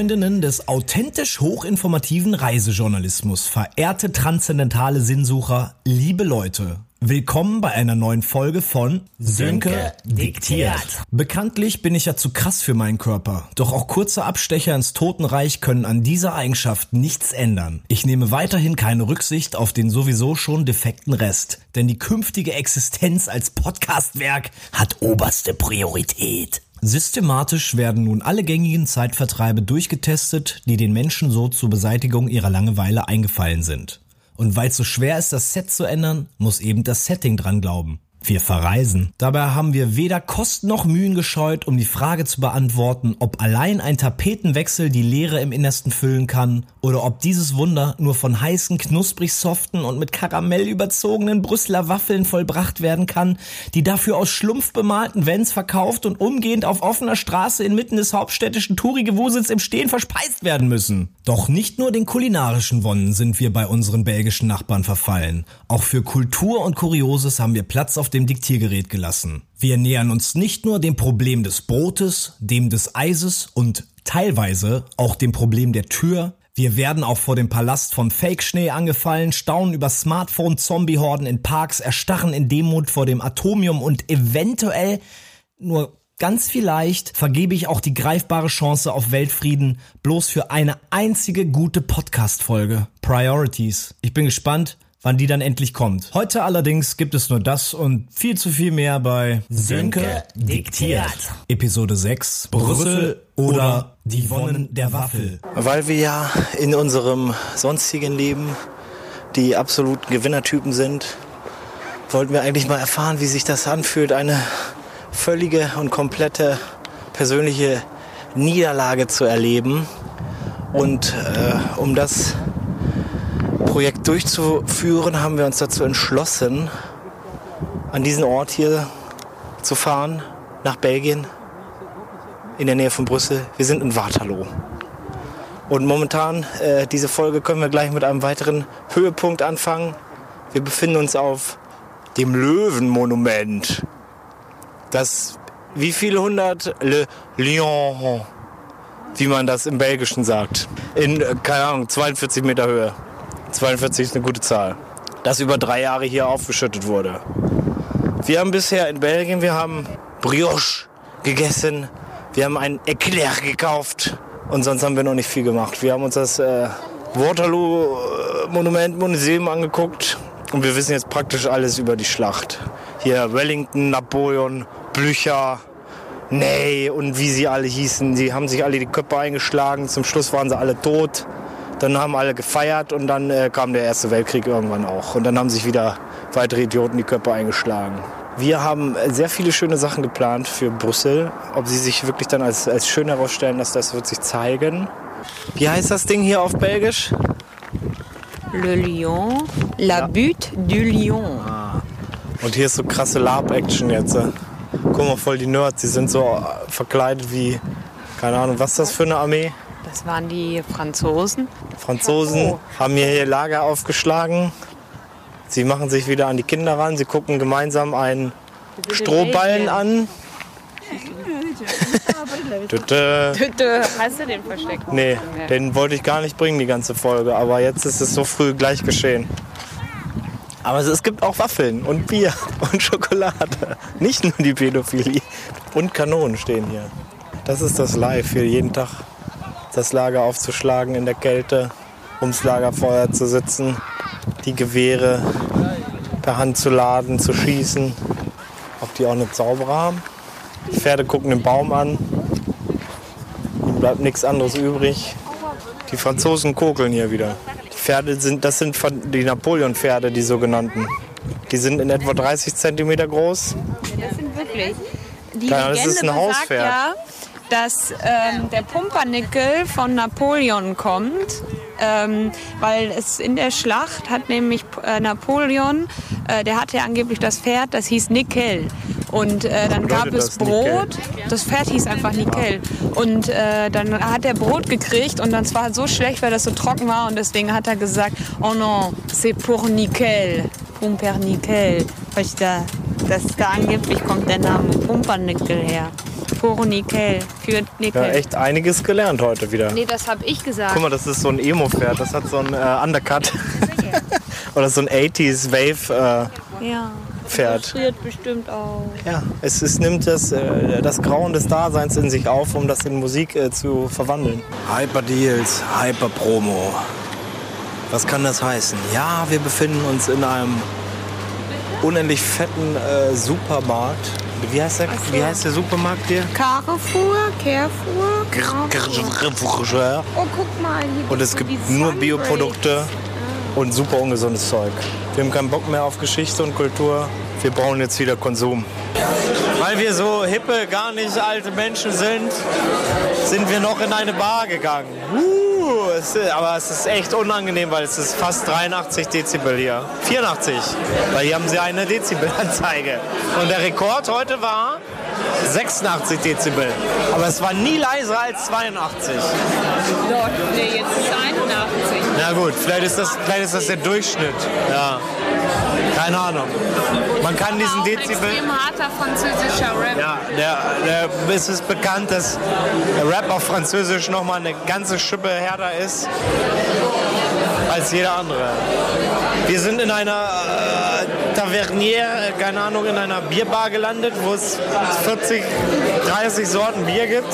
Freundinnen des authentisch hochinformativen Reisejournalismus, verehrte transzendentale Sinnsucher, liebe Leute. Willkommen bei einer neuen Folge von Sönke diktiert. Bekanntlich bin ich ja zu krass für meinen Körper, doch auch kurze Abstecher ins Totenreich können an dieser Eigenschaft nichts ändern. Ich nehme weiterhin keine Rücksicht auf den sowieso schon defekten Rest, denn die künftige Existenz als Podcastwerk hat oberste Priorität. Systematisch werden nun alle gängigen Zeitvertreibe durchgetestet, die den Menschen so zur Beseitigung ihrer Langeweile eingefallen sind. Und weil es so schwer ist, das Set zu ändern, muss eben das Setting dran glauben. Wir verreisen. Dabei haben wir weder Kosten noch Mühen gescheut, um die Frage zu beantworten, ob allein ein Tapetenwechsel die Leere im Innersten füllen kann oder ob dieses Wunder nur von heißen, knusprig soften und mit Karamell überzogenen Brüsseler Waffeln vollbracht werden kann, die dafür aus Schlumpf bemalten Vents verkauft und umgehend auf offener Straße inmitten des hauptstädtischen Touri-Gewusels im Stehen verspeist werden müssen. Doch nicht nur den kulinarischen Wonnen sind wir bei unseren belgischen Nachbarn verfallen. Auch für Kultur und Kurioses haben wir Platz auf dem Diktiergerät gelassen. Wir nähern uns nicht nur dem Problem des Brotes, dem des Eises und teilweise auch dem Problem der Tür. Wir werden auch vor dem Palast von Fake-Schnee angefallen, staunen über Smartphone-Zombie-Horden in Parks, erstarren in Demut vor dem Atomium und eventuell nur Ganz vielleicht vergebe ich auch die greifbare Chance auf Weltfrieden bloß für eine einzige gute Podcast-Folge. Priorities. Ich bin gespannt, wann die dann endlich kommt. Heute allerdings gibt es nur das und viel zu viel mehr bei Sönke diktiert. Episode 6 Brüssel oder die Wonnen der Waffel. Weil wir ja in unserem sonstigen Leben die absoluten Gewinnertypen sind, wollten wir eigentlich mal erfahren, wie sich das anfühlt, eine völlige und komplette persönliche Niederlage zu erleben. Und äh, um das Projekt durchzuführen, haben wir uns dazu entschlossen, an diesen Ort hier zu fahren, nach Belgien, in der Nähe von Brüssel. Wir sind in Waterloo. Und momentan, äh, diese Folge können wir gleich mit einem weiteren Höhepunkt anfangen. Wir befinden uns auf dem Löwenmonument. Das, wie viele hundert? Le Lion, wie man das im Belgischen sagt. In, äh, keine Ahnung, 42 Meter Höhe. 42 ist eine gute Zahl. Das über drei Jahre hier aufgeschüttet wurde. Wir haben bisher in Belgien, wir haben Brioche gegessen, wir haben ein Eclair gekauft und sonst haben wir noch nicht viel gemacht. Wir haben uns das äh, Waterloo äh, Museum angeguckt und wir wissen jetzt praktisch alles über die Schlacht. Hier Wellington, Napoleon, Blücher, Ney und wie sie alle hießen. Die haben sich alle die Köpfe eingeschlagen. Zum Schluss waren sie alle tot. Dann haben alle gefeiert und dann äh, kam der Erste Weltkrieg irgendwann auch. Und dann haben sich wieder weitere Idioten die Köpfe eingeschlagen. Wir haben äh, sehr viele schöne Sachen geplant für Brüssel. Ob sie sich wirklich dann als, als schön herausstellen, dass das wird sich zeigen. Wie heißt das Ding hier auf Belgisch? Le Lion, la Ja. butte du Lion. Und hier ist so krasse Lab-Action jetzt. äh. Guck mal, voll die Nerds, die sind so äh, verkleidet wie, keine Ahnung, was ist das für eine Armee? Das waren die Franzosen. Franzosen haben hier ihr Lager aufgeschlagen. Sie machen sich wieder an die Kinder ran. Sie gucken gemeinsam einen Strohballen an. Tüte. Tüte, hast du den versteckt? Nee, den wollte ich gar nicht bringen, die ganze Folge. Aber jetzt ist es so früh gleich geschehen. Aber es- es gibt auch Waffeln und Bier und Schokolade. Nicht nur die Pädophilie. Und Kanonen stehen hier. Das ist das Live hier jeden Tag. Das Lager aufzuschlagen in der Kälte, ums Lagerfeuer zu sitzen, die Gewehre per Hand zu laden, zu schießen. Ob die auch eine Zauberer haben? Die Pferde gucken den Baum an. Ihnen bleibt nichts anderes übrig. Die Franzosen kokeln hier wieder. Die Pferde sind, das sind die Napoleon-Pferde, die sogenannten. Die sind in etwa 30 Zentimeter groß. Das sind wirklich. Die Ja, das ist ein Hauspferd. ja, dass ähm, der Pumpernickel von Napoleon kommt. Ähm, weil es in der Schlacht hat nämlich äh, Napoleon, äh, der hatte angeblich das Pferd, das hieß Nickel. Und äh, dann gab es das Nickel? Brot, das Pferd hieß einfach Nickel. Und äh, dann hat er Brot gekriegt und dann war es so schlecht, weil das so trocken war. Und deswegen hat er gesagt, oh non, c'est pour Nickel, Pumpernickel. Weil ich da, das, da angeblich kommt der Name Pumpernickel her. Puro Nickel für Nickel. Ja, echt einiges gelernt heute wieder. Nee, das habe ich gesagt. Guck mal, das ist so ein Emo-Pferd. Das hat so ein äh, Undercut. Oder so ein 80s Wave-Pferd. ja. Das friert bestimmt auch. ja, es, es nimmt das, äh, das Grauen des Daseins in sich auf, um das in Musik äh, zu verwandeln. Hyper Deals, Hyper Promo. Was kann das heißen? Ja, wir befinden uns in einem unendlich fetten äh, Supermarkt. Wie heißt, der, so. wie heißt der Supermarkt hier? Carrefour, Carrefour, Carrefour. Oh, guck mal. Hier Und es gibt nur. Bioprodukte und super ungesundes Zeug. Wir haben keinen Bock mehr auf Geschichte und Kultur. Wir brauchen jetzt wieder Konsum. Weil wir so hippe, gar nicht alte Menschen sind, sind wir noch in eine Bar gegangen. Uh, es ist, aber es ist echt unangenehm, weil es ist fast 83 Dezibel hier. 84, weil hier haben sie eine Dezibelanzeige. Und der Rekord heute war 86 Dezibel. Aber es war nie leiser als 82. Dort, nee, jetzt ist 81. Na gut, vielleicht ist das, vielleicht ist das der Durchschnitt. Ja. Keine Ahnung. Man kann diesen Dezibel. extrem harter französischer Rap. Ja, der, der, es ist bekannt, dass der Rap auf Französisch nochmal eine ganze Schippe härter ist als jeder andere. Wir sind in einer äh, Tavernier, keine Ahnung, in einer Bierbar gelandet, wo es 40, 30 Sorten Bier gibt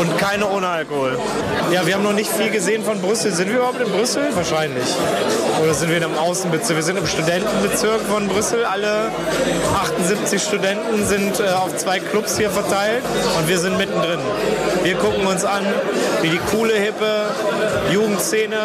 und keine ohne Alkohol. Ja, wir haben noch nicht viel gesehen von Brüssel. Sind wir überhaupt in Brüssel? Wahrscheinlich. Oder sind wir in einem Außenbezirk? Wir sind im Studentenbezirk von Brüssel. Alle 78 Studenten sind äh, auf zwei Clubs hier verteilt und wir sind mittendrin. Wir gucken uns an, wie die coole, hippe Jugendszene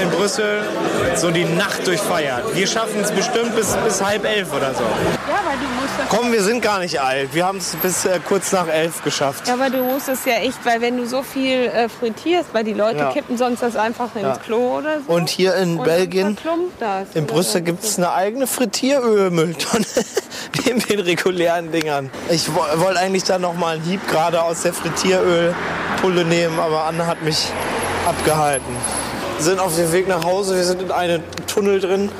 in Brüssel so die Nacht durchfeiert. Wir schaffen es bestimmt bis, bis halb elf oder so. Ja, weil du musst das Komm, wir sind gar nicht alt. Wir haben es bis äh, kurz nach elf geschafft. Ja, aber du musst es ja echt, weil wenn du so viel äh, frittierst, weil die Leute Ja. kippen sonst das einfach ins Ja. Klo oder so. Und hier in Und Belgien, das. in Brüssel so. gibt es eine eigene Frittierölmülltonne neben den regulären Dingern. Ich wo- wollte eigentlich da noch mal einen Hieb gerade aus der Frittierölpulle nehmen, aber Anna hat mich abgehalten. Wir sind auf dem Weg nach Hause, wir sind in einem Tunnel drin.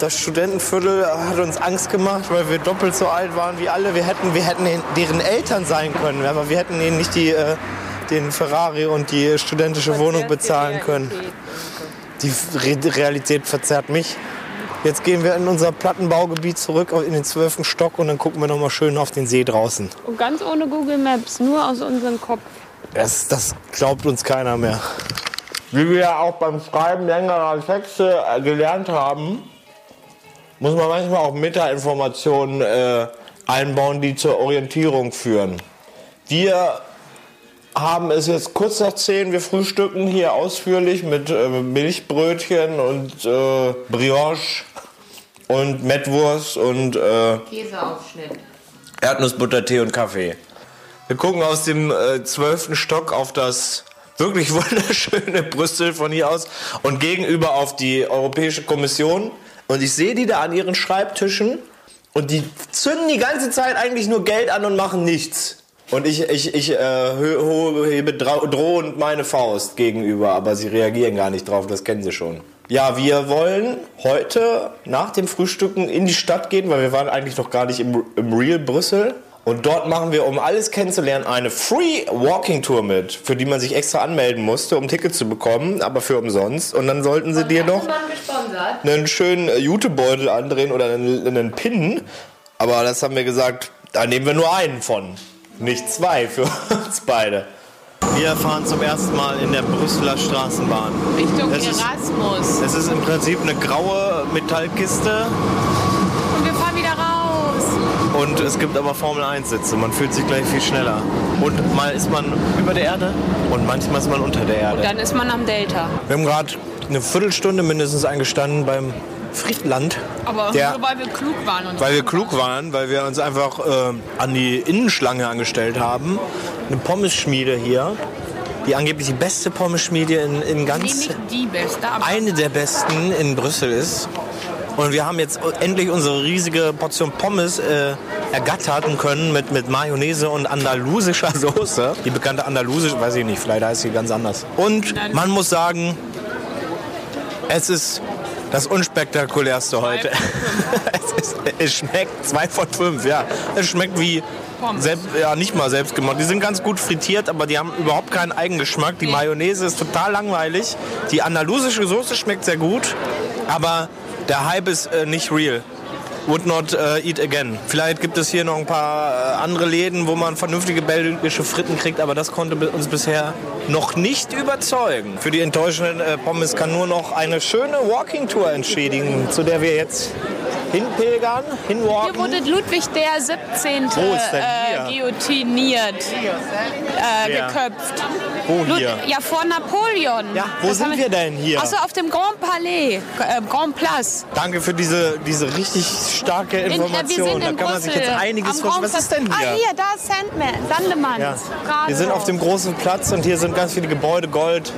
Das Studentenviertel hat uns Angst gemacht, weil wir doppelt so alt waren wie alle. Wir hätten, wir hätten deren Eltern sein können, aber wir hätten ihnen nicht die, äh, den Ferrari und die studentische Wohnung bezahlen können. Die Re Realität verzerrt mich. Jetzt gehen wir in unser Plattenbaugebiet zurück in den zwölften Stock und dann gucken wir noch mal schön auf den See draußen. Und ganz ohne Google Maps, nur aus unserem Kopf. Das, das glaubt uns keiner mehr. Wie wir ja auch beim Schreiben längerer Texte äh, gelernt haben, muss man manchmal auch Metainformationen äh, einbauen, die zur Orientierung führen. Wir haben es jetzt kurz nach 10, wir frühstücken hier ausführlich mit äh, Milchbrötchen und äh, Brioche und Mettwurst und äh, Käseaufschnitt. Erdnussbutter, Tee und Kaffee. Wir gucken aus dem äh, zwölften Stock auf das wirklich wunderschöne Brüssel von hier aus und gegenüber auf die Europäische Kommission. Und ich sehe die da an ihren Schreibtischen und die zünden die ganze Zeit eigentlich nur Geld an und machen nichts. Und ich, ich, ich äh, hebe drohend meine Faust gegenüber, aber sie reagieren gar nicht drauf, das kennen sie schon. Ja, wir wollen heute nach dem Frühstücken in die Stadt gehen, weil wir waren eigentlich noch gar nicht im, im Real Brüssel. Und dort machen wir, um alles kennenzulernen, eine Free Walking Tour mit, für die man sich extra anmelden musste, um Tickets zu bekommen, aber für umsonst. Und dann sollten sie dir noch einen schönen äh, Jutebeutel andrehen oder einen, einen Pin. Aber das haben wir gesagt, da nehmen wir nur einen von, nicht zwei für uns beide. Wir fahren zum ersten Mal in der Brüsseler Straßenbahn. Richtung Es ist- Erasmus. Es ist im Prinzip eine graue Metallkiste Und wir fahren wieder raus. Und es gibt aber Formel 1 Sitze. Man fühlt sich gleich viel schneller. Und mal ist man über der Erde und manchmal ist man unter der Erde. Dann ist man am Delta. Wir haben gerade eine Viertelstunde mindestens eingestanden beim Friedland. Aber Der- nur weil wir klug waren. Und Weil wir klug waren, weil wir uns einfach äh, an die Innenschlange angestellt haben. Eine Pommesschmiede hier, die angeblich die beste Pommesschmiede in, in Nee, ganz... nicht die beste, aber eine der besten in Brüssel ist. Und wir haben jetzt endlich unsere riesige Portion Pommes äh, ergattert und können mit, mit Mayonnaise und andalusischer Soße. Die bekannte andalusische, weiß ich nicht, vielleicht heißt sie ganz anders. Und man muss sagen, es ist Das unspektakulärste heute. es, ist, es schmeckt zwei von fünf, ja. Es schmeckt wie selbst, ja, nicht mal selbst gemacht. Die sind ganz gut frittiert, aber die haben überhaupt keinen Eigengeschmack. Die Mayonnaise ist total langweilig. Die andalusische Soße schmeckt sehr gut, aber der Hype ist äh, nicht real. Would not äh, eat again. Vielleicht gibt es hier noch ein paar äh, andere Läden, wo man vernünftige belgische Fritten kriegt, aber das konnte uns bisher noch nicht überzeugen. Für die enttäuschenden äh, Pommes kann nur noch eine schöne Walking-Tour entschädigen, zu der wir jetzt hinpilgern, hinwalken. Hier wurde Ludwig der 17. Wo ist denn Äh, hier? guillotiniert, äh, geköpft. Wo Lud- hier? Ja, vor Napoleon. Ja, wo Das sind wir denn hier? Also auf dem Grand Palais, äh, Grand Place. Danke für diese, diese richtig starke In, äh, Information. sind da in kann man sich Brüssel, jetzt einiges vorstellen. Was ist denn hier? Ah, hier, da ist Sandman, Sandemann. Ja. Wir sind auf dem großen Platz und hier sind ganz viele Gebäude, Gold,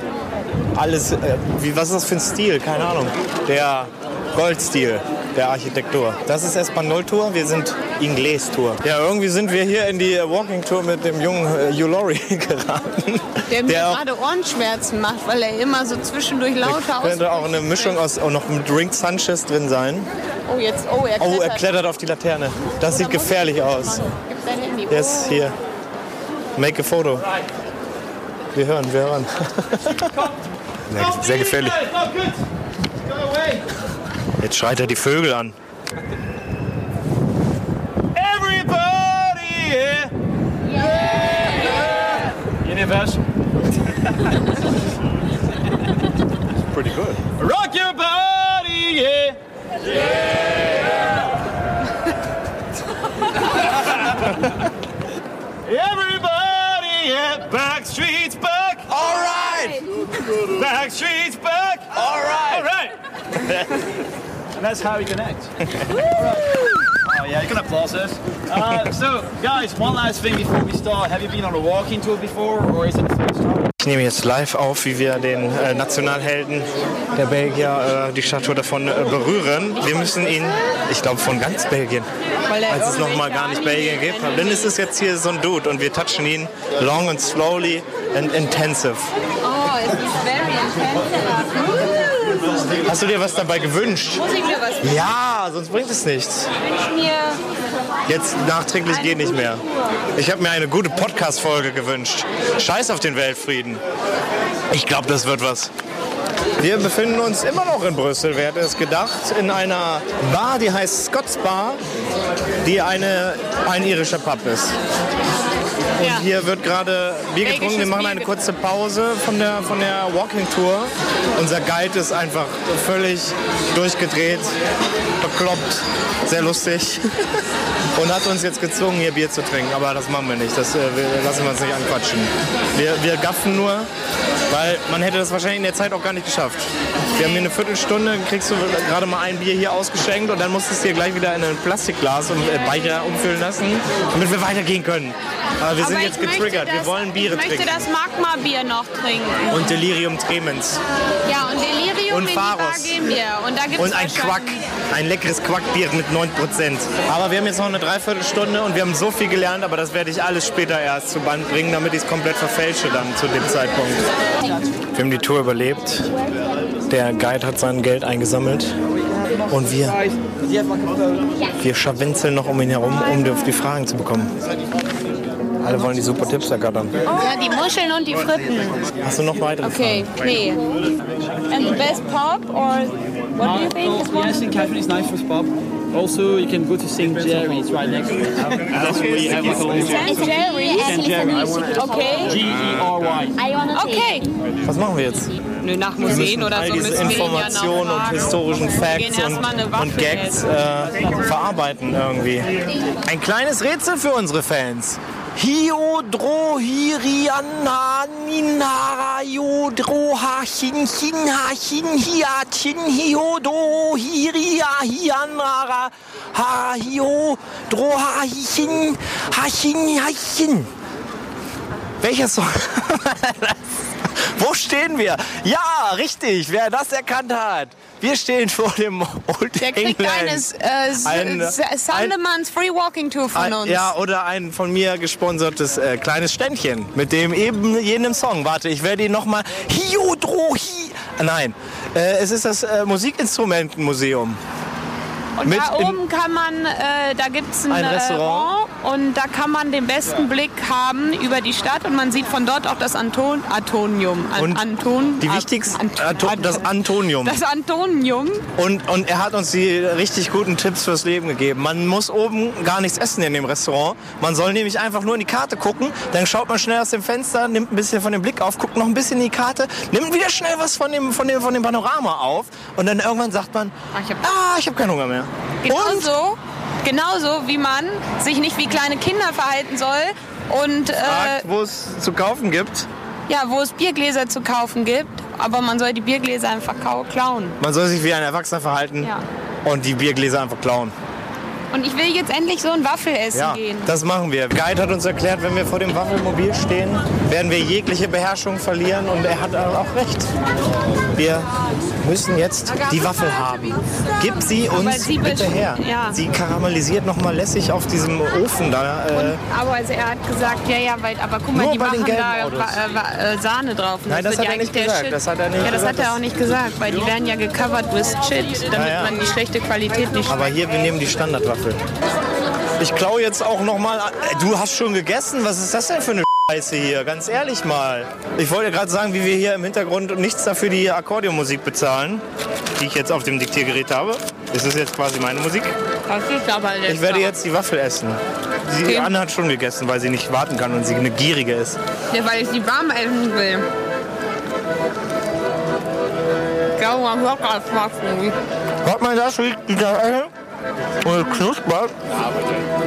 alles. Äh, wie, was ist das für ein Stil? Keine Ahnung. Der Goldstil der Architektur. Das ist Espanol Tour, wir sind Ingles Tour. Ja, irgendwie sind wir hier in die Walking Tour mit dem jungen äh, Hugh Laurie geraten. Der mir gerade Ohrenschmerzen macht, weil er immer so zwischendurch lauter könnte auch eine. Mischung aus auch noch mit Drink Sanchez drin sein. Oh, jetzt, oh, er Oh, klettert. er klettert auf die Laterne. Das sieht Da muss gefährlich ich aus. Gib dein Handy. Yes, Oh. hier. Make a photo. Wir hören, wir hören. Sehr, sehr gefährlich. Jetzt schreit er die Vögel an. Everybody, yeah. yeah. Universal. Pretty good. Rock your body, yeah. Everybody, yeah. Backstreet's back. All right. Backstreet's back. All right. All right. and that's how we connect. oh yeah, you can applause this. Uh, so, guys, one last thing before we start. Have you been on a walking tour before, or is it the first time? Ich nehme jetzt live auf, wie wir den äh, Nationalhelden der Belgier, äh, die Statue davon äh, berühren. Wir müssen ihn, ich glaube von ganz Belgien, als es noch mal gar nicht Belgien gibt. Denn es ist jetzt hier so ein Dude und wir touchen ihn long and slowly and intensive. Oh, es ist very intense. Hast du dir was dabei gewünscht? Muss ich mir was Ja, sonst bringt es nichts. wünschen? Mir Jetzt nachträglich geht nicht mehr. Ich habe mir eine gute Podcast-Folge gewünscht. Scheiß auf den Weltfrieden. Ich glaube, das wird was. Wir befinden uns immer noch in Brüssel, wer hätte es gedacht, in einer Bar, die heißt Scott's Bar, die eine, ein irischer Pub ist. Und Ja. hier wird gerade Bier getrunken. Wir machen eine kurze Pause von der, von der Walking Tour. Unser Guide ist einfach völlig durchgedreht, bekloppt, sehr lustig. Und hat uns jetzt gezwungen, hier Bier zu trinken. Aber das machen wir nicht. Das äh, wir, lassen wir uns nicht anquatschen. Wir, wir gaffen nur, weil man hätte das wahrscheinlich in der Zeit auch gar nicht geschafft. Wir haben hier eine Viertelstunde, kriegst du gerade mal ein Bier hier ausgeschenkt und dann musstest du dir gleich wieder in ein Plastikglas und äh, Becher umfüllen lassen, damit wir weitergehen können. Aber wir sind Aber jetzt getriggert. Wir das- wollen Biere Ich möchte trinken. das Magma-Bier noch trinken. Und Delirium Tremens. Ja, und Delirium Und Pharos. gehen wir. Und da gibt's Und ein Quack. Ein leckeres Quackbier mit 9%. Aber wir haben jetzt noch eine Dreiviertelstunde und wir haben so viel gelernt, aber das werde ich alles später erst zu Band bringen, damit ich es komplett verfälsche dann zu dem Zeitpunkt. Wir haben die Tour überlebt. Der Guide hat sein Geld eingesammelt. Und wir, wir scharwenzeln noch um ihn herum, um die Fragen zu bekommen. Alle wollen die super Tipps ergattern. Ja, die Muscheln und die Fritten. Hast du noch weitere Okay, Fragen? nee. And the best pub or what do you think is one? Yeah, St. Catherine is nice for pub. Also, you can go to St. Jerry, it's right next to it. That's where you have a little St. Jerry. St. Jerry. Okay. G-E-R-Y. Okay. Was machen wir jetzt? Nö, nach Wir Museen müssen oder all so diese müssen wir ihn ja Informationen und historischen Facts und, und Gags äh, verarbeiten irgendwie. Ein kleines Rätsel für unsere Fans. Hiodro Hirianna Ninara Yodro Hachin Chin Hachin Hiachin Hiodo Hiria Hianara Ha Hiodro Hachin Hachin Hachin. Welcher Song? Wo stehen wir? Ja, richtig, wer das erkannt hat. Wir stehen vor dem Old Der kriegt England. eines äh, Ein- S- Sandemanns Free Walking Tour von Ein, uns. ja, oder ein von mir gesponsertes äh, kleines Ständchen mit dem eben jenem Song. Warte, ich werde ihn nochmal. Hiodro, hi, Nein, äh, es ist das äh, Musikinstrumentenmuseum. Und Mit da oben kann man, äh, da gibt es ein, Ein Restaurant. Äh, und da kann man den besten Blick haben über die Stadt und man sieht von dort auch das Anton Antonium. An, Und Anton, Die wichtigsten, Anton- Ato- das Antonium. das Antonium. Und, und er hat uns die richtig guten Tipps fürs Leben gegeben. Man muss oben gar nichts essen in dem Restaurant. Man soll nämlich einfach nur in die Karte gucken. Dann schaut man schnell aus dem Fenster, nimmt ein bisschen von dem Blick auf, guckt noch ein bisschen in die Karte, nimmt wieder schnell was von dem, von dem, von dem Panorama auf. Und dann irgendwann sagt man, Ah, ich hab- ah, ich habe keinen Hunger mehr. Und Genauso, genauso wie man sich nicht wie kleine Kinder verhalten soll und äh, wo es zu kaufen gibt. ja, wo es Biergläser zu kaufen gibt, aber man soll die Biergläser einfach klauen. Man soll sich wie ein Erwachsener verhalten Ja. und die Biergläser einfach klauen. Und ich will jetzt endlich so ein Waffelessen Ja, gehen. das machen wir. Guide hat uns erklärt, wenn wir vor dem Waffelmobil stehen, werden wir jegliche Beherrschung verlieren und er hat auch recht. Wir müssen jetzt die Waffel haben. Gib sie uns sie bitte her. ja. Sie karamellisiert noch mal lässig auf diesem Ofen da. Äh, Aber also er hat gesagt, ja, ja, weil, aber guck mal, Nur die machen da äh, äh, Sahne drauf. Und Nein, das wird hat er nicht gesagt. Das hat er nicht ja, das gesagt. hat er auch nicht gesagt, weil die werden ja gecovert with shit, damit Ja, man die schlechte Qualität nicht aber hier, wir nehmen die Standardwaffel. Ich klaue jetzt auch noch mal. Äh, Du hast schon gegessen? Was ist das denn für eine Scheiße hier? Ganz ehrlich mal. Ich wollte gerade sagen, wie wir hier im Hintergrund nichts dafür die Akkordeonmusik bezahlen, die ich jetzt auf dem Diktiergerät habe. Das ist jetzt quasi meine Musik. Das ist aber lecker. Ich werde jetzt die Waffel essen. Die Okay. Anne hat schon gegessen, weil sie nicht warten kann und sie eine gierige ist. Ja, weil ich die warm essen will. Sauer Rockerflocken. Hört man das? Wie die da äh, und knuspert.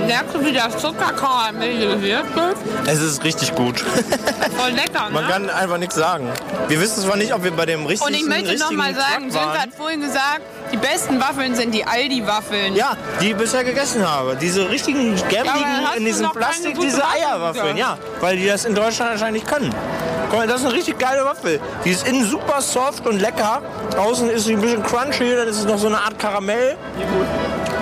Merkst du, wie das Zucker karamellisiert wird? Es ist richtig gut. Voll lecker, Man ne? kann einfach nichts sagen. Wir wissen zwar nicht, ob wir bei dem richtigen Und ich möchte noch richtigen mal sagen, Sönke hat vorhin gesagt, die besten Waffeln sind die Aldi-Waffeln. Ja, die ich bisher gegessen habe. Diese richtigen hast in diesem Plastik, diese Waffel Eierwaffeln. Ja, weil die das in Deutschland anscheinend nicht können. Guck mal, das ist eine richtig geile Waffel. Die ist innen super soft und lecker. Außen ist sie ein bisschen crunchy, dann ist es noch so eine Art Karamell.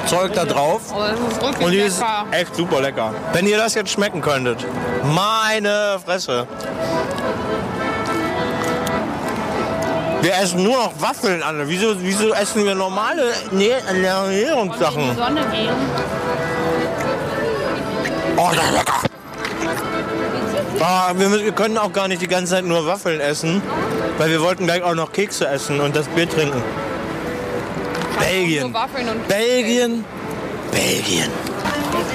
Zeug da drauf. Oh, Und die ist lecker. echt super lecker. Wenn ihr das jetzt schmecken könntet. Meine Fresse. Wir essen nur noch Waffeln, Anne. Wieso, wieso essen wir normale Nä- Ernährungssachen? Sonne gehen. Oh, das ist lecker. Ah, wir, müssen, wir können auch gar nicht die ganze Zeit nur Waffeln essen, weil wir wollten gleich auch noch Kekse essen und das Bier trinken. Belgien. Belgien. Belgien.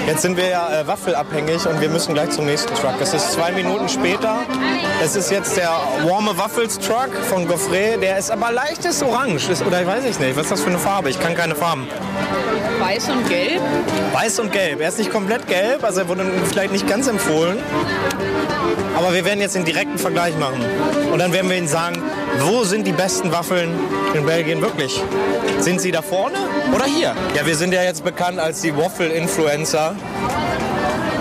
Jetzt sind wir ja äh, waffelabhängig und wir müssen gleich zum nächsten Truck. Es ist zwei Minuten später. Es ist jetzt der warme Waffels Truck von Goffrey. Der ist aber leichtes Orange. Ist, oder ich weiß ich nicht. Was ist das für eine Farbe? Ich kann keine Farben. weiß und gelb. Weiß und gelb. Er ist nicht komplett gelb, also er wurde vielleicht nicht ganz empfohlen. Aber wir werden jetzt den direkten Vergleich machen. Und dann werden wir Ihnen sagen, wo sind die besten Waffeln in Belgien wirklich? Sind sie da vorne oder hier? Ja, wir sind ja jetzt bekannt als die Waffle-Influencer.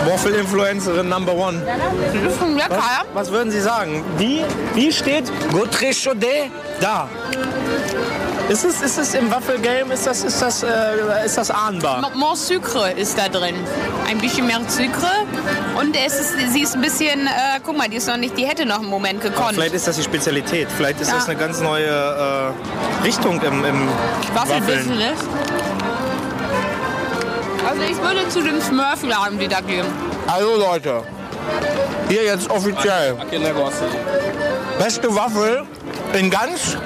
Waffle-Influencerin Number One. Das ist schon lecker, Was, ja? was würden Sie sagen? Wie, wie steht Gautry Chaudet da? Ist es, ist es im Waffelgame, ist das, ist das, äh, ist das ahnbar? More Sucre ist da drin. Ein bisschen mehr Sucre. Und es ist, sie ist ein bisschen, äh, guck mal, die ist noch nicht, die hätte noch einen Moment gekonnt. Vielleicht ist das die Spezialität. Vielleicht ist Ja. das eine ganz neue äh, Richtung im, im. Waffelbusiness. Also ich würde zu dem Smurf-Laden wieder gehen. Also Leute, hier jetzt offiziell. Beste Waffel in ganz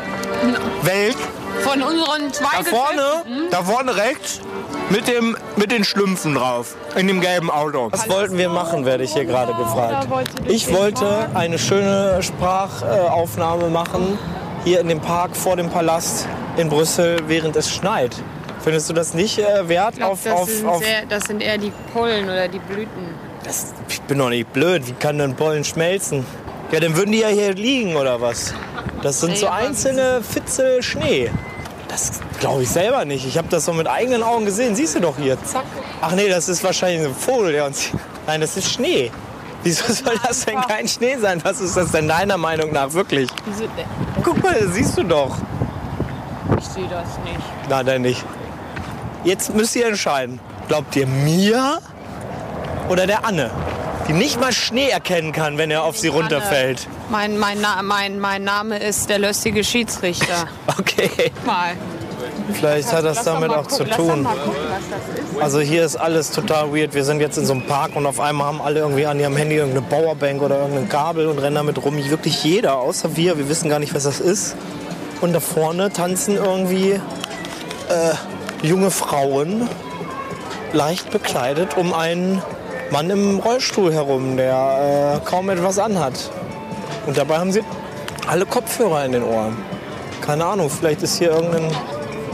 Welt. Von unseren zwei Da vorne, da vorne rechts mit, dem, mit den Schlümpfen drauf. In dem gelben Auto. Was wollten wir machen, werde ich hier gerade gefragt. Ich wollte eine schöne Sprachaufnahme machen. Hier in dem Park vor dem Palast in Brüssel, während es schneit. Findest du das nicht äh, wert Ich glaub, auf, das, auf, sind auf sehr, das sind eher die Pollen oder die Blüten. Das, ich bin doch nicht blöd. Wie kann denn Pollen schmelzen? Ja, dann würden die ja hier liegen oder was? Das sind so einzelne Fitzel Schnee. Das glaube ich selber nicht. Ich habe das so mit eigenen Augen gesehen. Siehst du doch hier. Zack. Ach nee, das ist wahrscheinlich ein Vogel, der uns. Nein, das ist Schnee. Wieso soll das denn kein Schnee sein? Was ist das denn deiner Meinung nach wirklich? Wieso, Guck mal, das siehst du doch. ich sehe das nicht. Na, dann nicht. Jetzt müsst ihr entscheiden. Glaubt ihr mir oder der Anne? Die nicht mal Schnee erkennen kann, wenn er auf sie runterfällt. Mein, mein, Na mein, mein Name ist der lustige Schiedsrichter. Okay, Mal. vielleicht hat das damit auch zu tun. Also hier ist alles total weird. Wir sind jetzt in so einem Park und auf einmal haben alle irgendwie an ihrem Handy irgendeine Powerbank oder irgendein Kabel und rennen damit rum. Wirklich jeder, außer wir. Wir wissen gar nicht, was das ist. Und da vorne tanzen irgendwie äh, junge Frauen leicht bekleidet um einen Mann im Rollstuhl herum, der äh, kaum etwas anhat. Und dabei haben sie alle Kopfhörer in den Ohren. Keine Ahnung, vielleicht ist hier irgendein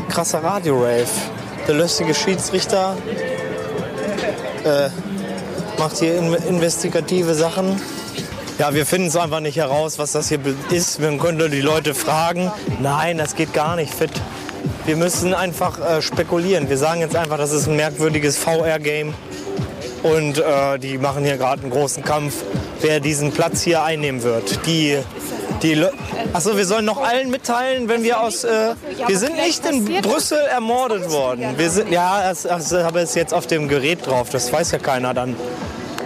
krasser Radio-Rave. Der lustige Schiedsrichter äh, macht hier in investigative Sachen. Ja, wir finden es einfach nicht heraus, was das hier ist. Wir können die Leute fragen. Nein, das geht gar nicht fit. Wir müssen einfach äh, spekulieren. Wir sagen jetzt einfach, das ist ein merkwürdiges VR-Game. Und äh, die machen hier gerade einen großen Kampf, wer diesen Platz hier einnehmen wird. Die, die Achso, wir sollen noch allen mitteilen, wenn wir aus. Äh, wir sind nicht in Brüssel ermordet worden. Wir sind, ja, das, das habe ich jetzt auf dem Gerät drauf. Das weiß ja keiner dann.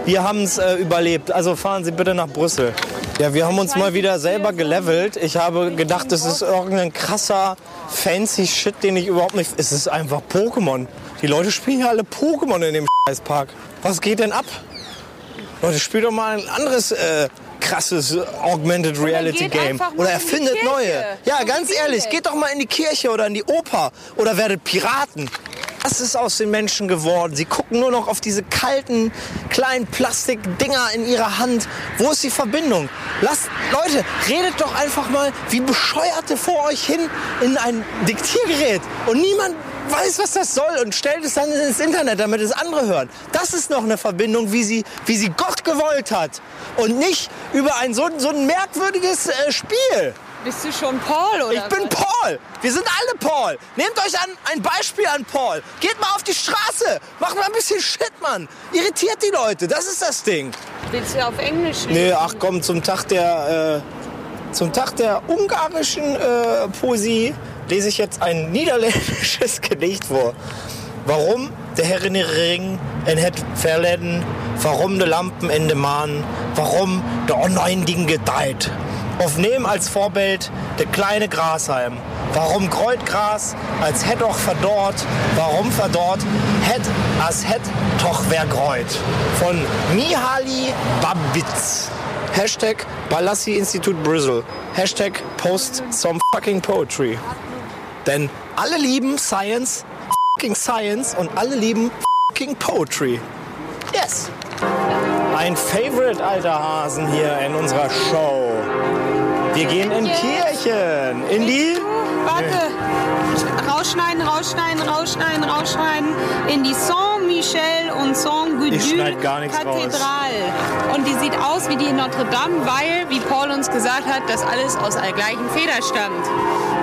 Wir haben es äh, überlebt. Also fahren Sie bitte nach Brüssel. Ja, wir haben uns mal wieder selber gelevelt. Ich habe gedacht, das ist irgendein krasser, fancy Shit, den ich überhaupt nicht. Es ist einfach Pokémon. Die Leute spielen ja alle Pokémon in dem Scheißpark. Was geht denn ab? Leute, spielt doch mal ein anderes äh, krasses Augmented Reality Game. Oder erfindet neue. Ja, ganz ehrlich, geht doch mal in die Kirche oder in die Oper oder werdet Piraten. Was ist aus den Menschen geworden? Sie gucken nur noch auf diese kalten, kleinen Plastikdinger in ihrer Hand. Wo ist die Verbindung? Lasst, Leute, redet doch einfach mal wie Bescheuerte vor euch hin in ein Diktiergerät. Und niemand weiß, was das soll und stellt es dann ins Internet, damit es andere hören. Das ist noch eine Verbindung, wie sie, wie sie Gott gewollt hat. Und nicht über ein so, so ein merkwürdiges äh, Spiel. Bist du schon Paul oder Ich bin was? Paul. Wir sind alle Paul. Nehmt euch an, ein Beispiel an Paul. Geht mal auf die Straße. Macht mal ein bisschen Shit, Mann. Irritiert die Leute. Das ist das Ding. Willst du auf Englisch reden? Nee, ach komm, zum Tag der, äh, zum Tag der ungarischen äh, Poesie lese ich jetzt ein niederländisches Gedicht vor. Warum de herinnering en het verleden, warum de Lampen in de Maan, warum de oneindigen gedeiht. Auf nehmen als Vorbild de kleine Grashalm. Warum Kreutgras als het doch verdorrt, warum verdorrt, het as het doch wer greut. Von Mihaly Babitz. Hashtag Balassi Institut Brüssel. Hashtag Post some fucking poetry. Denn alle lieben Science, fucking Science und alle lieben fucking Poetry. Yes. Ein Favorite alter Hasen hier in unserer Show. Wir gehen in Kirchen. In die. Warte. Rausschneiden, rausschneiden, rausschneiden, rausschneiden. In die Saint-Michel und Ich Saint-Gudule schneid gar nichts raus. Kathedrale. Und die sieht aus wie die in Notre Dame, weil, wie Paul uns gesagt hat, das alles aus der gleichen Feder stammt.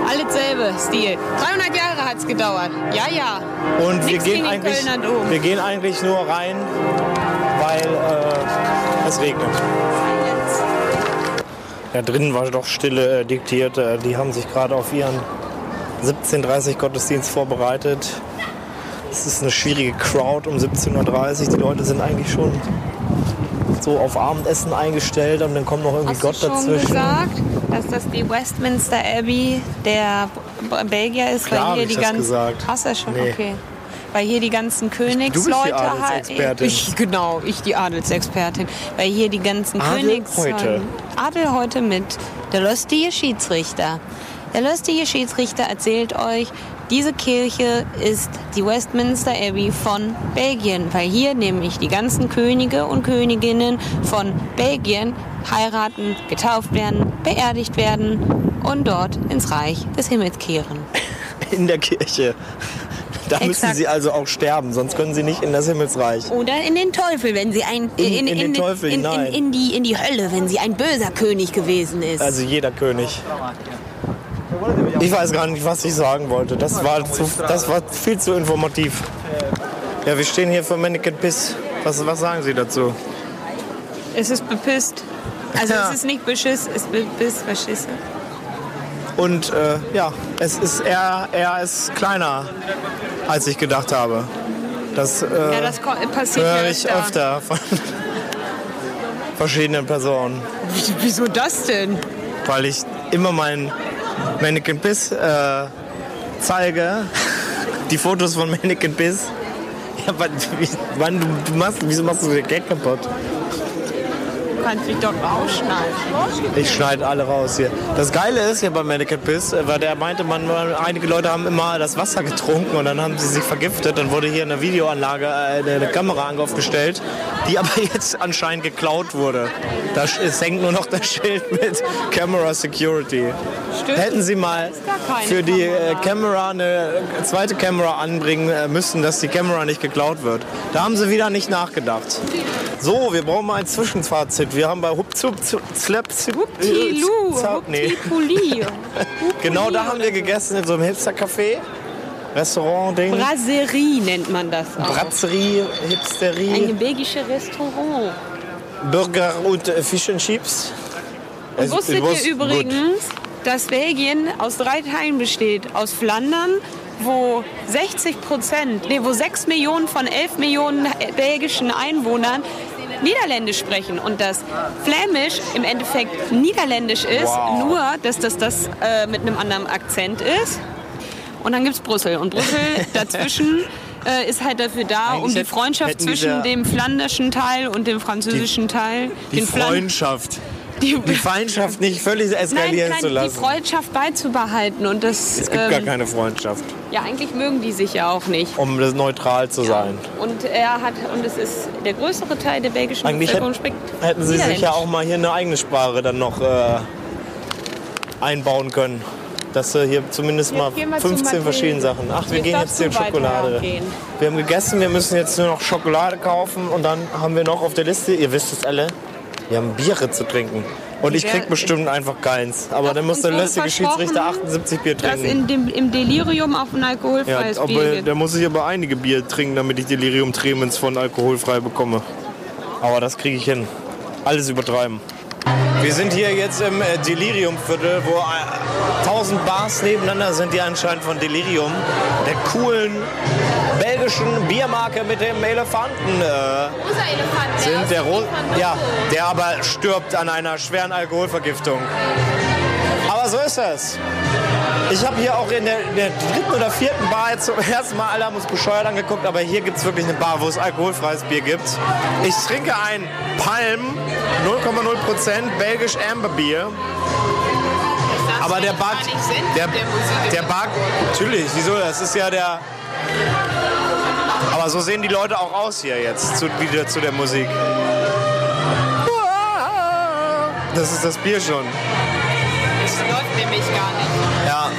Alles selbe Stil. 300 Jahre hat es gedauert. Ja, ja. Und wir gehen, eigentlich, Dom. wir gehen eigentlich nur rein, weil äh, es regnet. Ja, drinnen war doch Stille äh, diktiert. Äh, die haben sich gerade auf ihren 17.30 Gottesdienst vorbereitet. Es ist eine schwierige Crowd um 17.30 Uhr. Die Leute sind eigentlich schon so auf Abendessen eingestellt und dann kommt noch irgendwie Hast Gott du schon dazwischen. gesagt, dass das die Westminster Abbey der Belgier ist? Klar weil hier die ganzen, gesagt. Hast du schon? Nee. Okay. Weil hier die ganzen Königsleute halt- Adelsexpertin. Ich, genau, ich die Adelsexpertin. Weil hier die ganzen Adel Königs. heute. Adel heute mit der lustige Schiedsrichter. Der lustige Schiedsrichter erzählt euch, diese Kirche ist die Westminster Abbey von Belgien, weil hier nämlich die ganzen Könige und Königinnen von Belgien heiraten, getauft werden, beerdigt werden und dort ins Reich des Himmels kehren. In der Kirche. Da müssen Exakt. sie also auch sterben, sonst können sie nicht in das Himmelsreich. Oder in den Teufel, wenn sie ein In- in den Teufel in, in, in, die, in die Hölle, wenn sie ein böser König gewesen ist. Also jeder König. Ich weiß gar nicht, was ich sagen wollte. Das war, zu, das war viel zu informativ. Ja, wir stehen hier für Mannequin Piss. Was, was sagen Sie dazu? es ist bepisst. Also Ja. es ist nicht beschiss, es ist bepisst, verschissen. Und äh, ja, es ist er, er ist kleiner, als ich gedacht habe. Das, äh, Ja, das passiert höre ich öfter. öfter von, verschiedenen Personen. Wieso das denn? Weil ich immer meinen Mannequin Biss äh, zeige. Die Fotos von Mannequin Biss. Ja, wann, wann, du machst, wieso machst du den Gag kaputt? Du kannst dich doch rausschneiden. Ich schneide alle raus hier. Das Geile ist ja bei Mannequin Piss, äh, weil der meinte, man, einige Leute haben immer das Wasser getrunken und dann haben sie sich vergiftet. Dann wurde hier eine Videoanlage, äh, eine, Kamera aufgestellt, die aber jetzt anscheinend geklaut wurde. Da hängt nur noch das Schild mit Camera Security. Stimmt. Hätten Sie mal für die äh, Kamera. Kamera eine zweite Kamera anbringen müssen, dass die Kamera nicht geklaut wird. Da haben sie wieder nicht nachgedacht. So, wir brauchen mal ein Zwischenfazit. Wir haben bei Hupzup Slap Tilu, Nee. Puli. Genau da haben wir gegessen in so einem Hipster-Café. Restaurant-Ding. Brasserie nennt man das auch. Bratzerie, Ein Hipsterie, belgisches Restaurant. Burger und äh, Fish and Chips. Es- Wusstet it was ihr übrigens, dass Belgien aus drei Teilen besteht? Aus Flandern, wo 60 Prozent, nee, wo 6 Millionen von 11 Millionen belgischen Einwohnern Niederländisch sprechen und dass Flämisch im Endeffekt Niederländisch ist, Wow. nur dass das, das äh, mit einem anderen Akzent ist. Und dann gibt es Brüssel. Und Brüssel dazwischen äh, ist halt dafür da, Eigentlich um die Freundschaft zwischen dem flanderschen Teil und dem französischen Teil. Die den Flan- Freundschaft. Die, Die Feindschaft nicht völlig Nein, eskalieren nein, zu die lassen. Freundschaft beizubehalten. Und das, Es gibt gar ähm, keine Freundschaft, ja, eigentlich mögen die sich ja auch nicht. um das neutral zu sein. Und er hat, und es ist der größere Teil der belgischen Eigentlich Bevölkerung hätten, hätten sie sich ja auch mal hier eine eigene Sprache dann noch äh, einbauen können. Dass sie hier zumindest mal Jetzt wir zu 15 Mathilde. verschiedene Sachen. Ach, wir Jetzt gehen jetzt weiter Schokolade. Wir haben gegessen, wir müssen jetzt nur noch Schokolade kaufen und dann haben wir noch auf der Liste, ihr wisst es alle, wir haben Biere zu trinken. Und ich krieg Ja, bestimmt einfach keins. Aber dann muss der lästige Schiedsrichter versprochen, 78 Bier trinken. in dem, im Delirium auch ein Ja, alkoholfreies aber Bier da muss ich aber einige Bier trinken, damit ich Delirium Tremens von alkoholfrei bekomme. Aber das kriege ich hin. Alles übertreiben. Wir sind hier jetzt im äh, Delirium-Viertel, wo äh, 1000 Bars nebeneinander sind, die anscheinend von Delirium, der coolen belgischen Biermarke mit dem Elefanten äh, sind. Der, Ro ja, der aber stirbt an einer schweren Alkoholvergiftung. Aber so ist es. Ich habe hier auch in der, in der dritten oder vierten Bar jetzt zum ersten Mal, alle haben uns bescheuert angeguckt, aber hier gibt es wirklich eine Bar, wo es alkoholfreies Bier gibt. Ich trinke ein Palm 0,0% belgisch Amberbier. Aber der Bar, der, der Bar, natürlich, wieso? Das ist ja der. Aber so sehen die Leute auch aus hier jetzt, zu, wieder zu der Musik. Das ist das Bier schon. Das läuft nämlich gar nicht. Ja.